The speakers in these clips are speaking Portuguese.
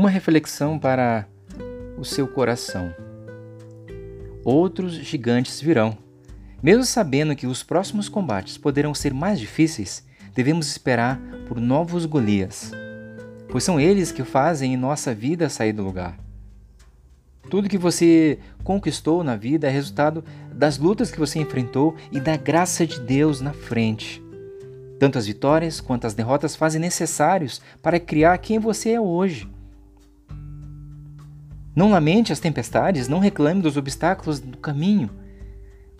Uma reflexão para o seu coração. Outros gigantes virão. Mesmo sabendo que os próximos combates poderão ser mais difíceis, devemos esperar por novos Golias, pois são eles que fazem nossa vida sair do lugar. Tudo que você conquistou na vida é resultado das lutas que você enfrentou e da graça de Deus na frente. Tanto as vitórias quanto as derrotas fazem necessários para criar quem você é hoje. Não lamente as tempestades, não reclame dos obstáculos do caminho,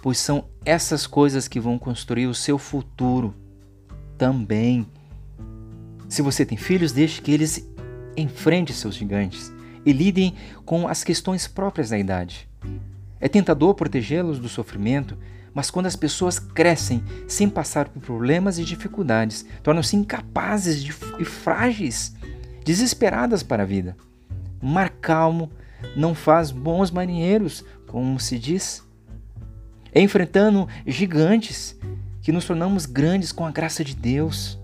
pois são essas coisas que vão construir o seu futuro também. Se você tem filhos, deixe que eles enfrentem seus gigantes e lidem com as questões próprias da idade. É tentador protegê-los do sofrimento, mas quando as pessoas crescem sem passar por problemas e dificuldades, tornam-se incapazes e frágeis, desesperadas para a vida. Mar calmo não faz bons marinheiros, como se diz. Enfrentando gigantes que nos tornamos grandes com a graça de Deus.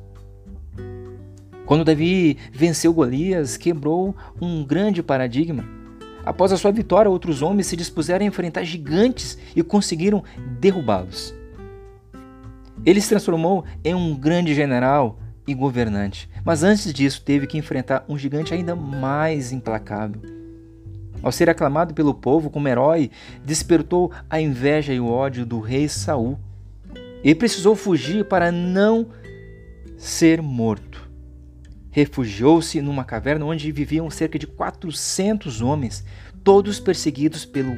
Quando Davi venceu Golias, quebrou um grande paradigma. Após a sua vitória, outros homens se dispuseram a enfrentar gigantes e conseguiram derrubá-los. Ele se transformou em um grande general e governante, mas antes disso teve que enfrentar um gigante ainda mais implacável. Ao ser aclamado pelo povo como herói, despertou a inveja e o ódio do rei Saul. Ele precisou fugir para não ser morto refugiou-se numa caverna onde viviam cerca de 400 homens, todos perseguidos pelo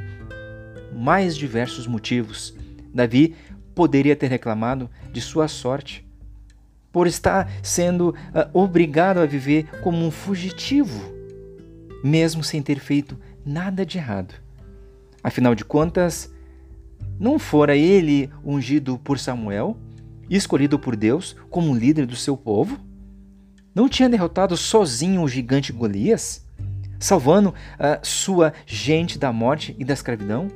mais diversos motivos. Davi poderia ter reclamado de sua sorte por estar sendo uh, obrigado a viver como um fugitivo, mesmo sem ter feito nada de errado. Afinal de contas, não fora ele ungido por Samuel, escolhido por Deus como líder do seu povo? Não tinha derrotado sozinho o gigante Golias, salvando a sua gente da morte e da escravidão?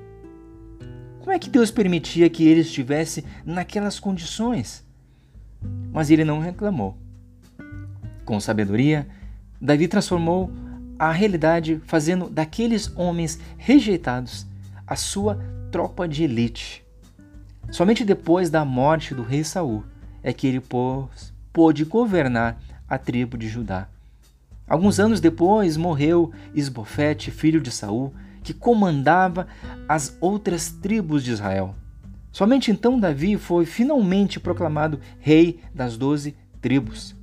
Como é que Deus permitia que ele estivesse naquelas condições? Mas ele não reclamou. Com sabedoria, Davi transformou a realidade, fazendo daqueles homens rejeitados a sua tropa de elite. Somente depois da morte do rei Saul é que ele pôde governar a tribo de Judá. Alguns anos depois morreu Esbofete, filho de Saul, que comandava as outras tribos de Israel. Somente então Davi foi finalmente proclamado rei das doze tribos.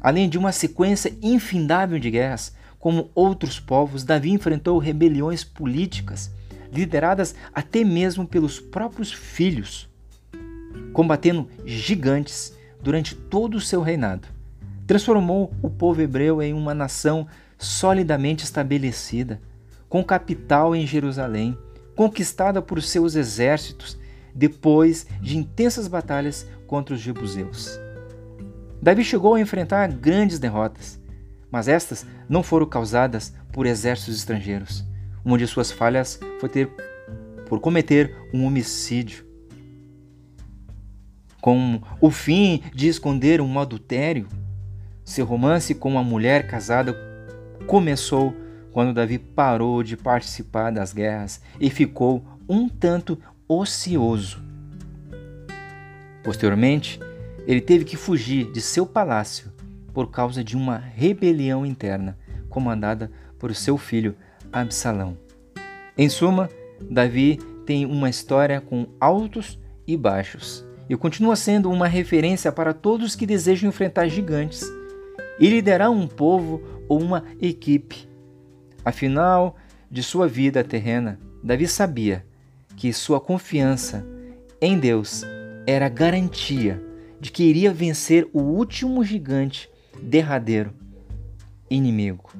Além de uma sequência infindável de guerras, como outros povos, Davi enfrentou rebeliões políticas, lideradas até mesmo pelos próprios filhos, combatendo gigantes durante todo o seu reinado transformou o povo hebreu em uma nação solidamente estabelecida, com capital em Jerusalém, conquistada por seus exércitos depois de intensas batalhas contra os jebuseus. Davi chegou a enfrentar grandes derrotas, mas estas não foram causadas por exércitos estrangeiros. Uma de suas falhas foi ter por cometer um homicídio. Com o fim de esconder um adultério, seu romance com uma mulher casada começou quando Davi parou de participar das guerras e ficou um tanto ocioso. Posteriormente, ele teve que fugir de seu palácio por causa de uma rebelião interna comandada por seu filho Absalão. Em suma, Davi tem uma história com altos e baixos e continua sendo uma referência para todos que desejam enfrentar gigantes e liderar um povo ou uma equipe. Afinal de sua vida terrena, Davi sabia que sua confiança em Deus era garantia de que iria vencer o último gigante derradeiro inimigo.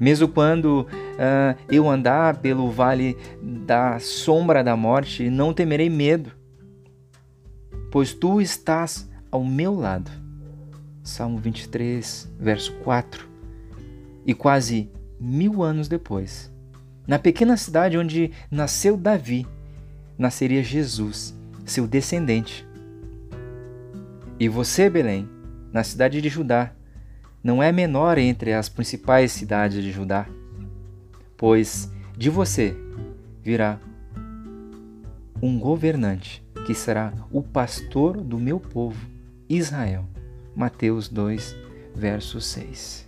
Mesmo quando uh, eu andar pelo vale da sombra da morte, não temerei medo, pois tu estás ao meu lado. Salmo 23, verso 4. E quase mil anos depois, na pequena cidade onde nasceu Davi, nasceria Jesus, seu descendente. E você, Belém, na cidade de Judá, não é menor entre as principais cidades de Judá, pois de você virá um governante que será o pastor do meu povo, Israel. Mateus 2, verso 6.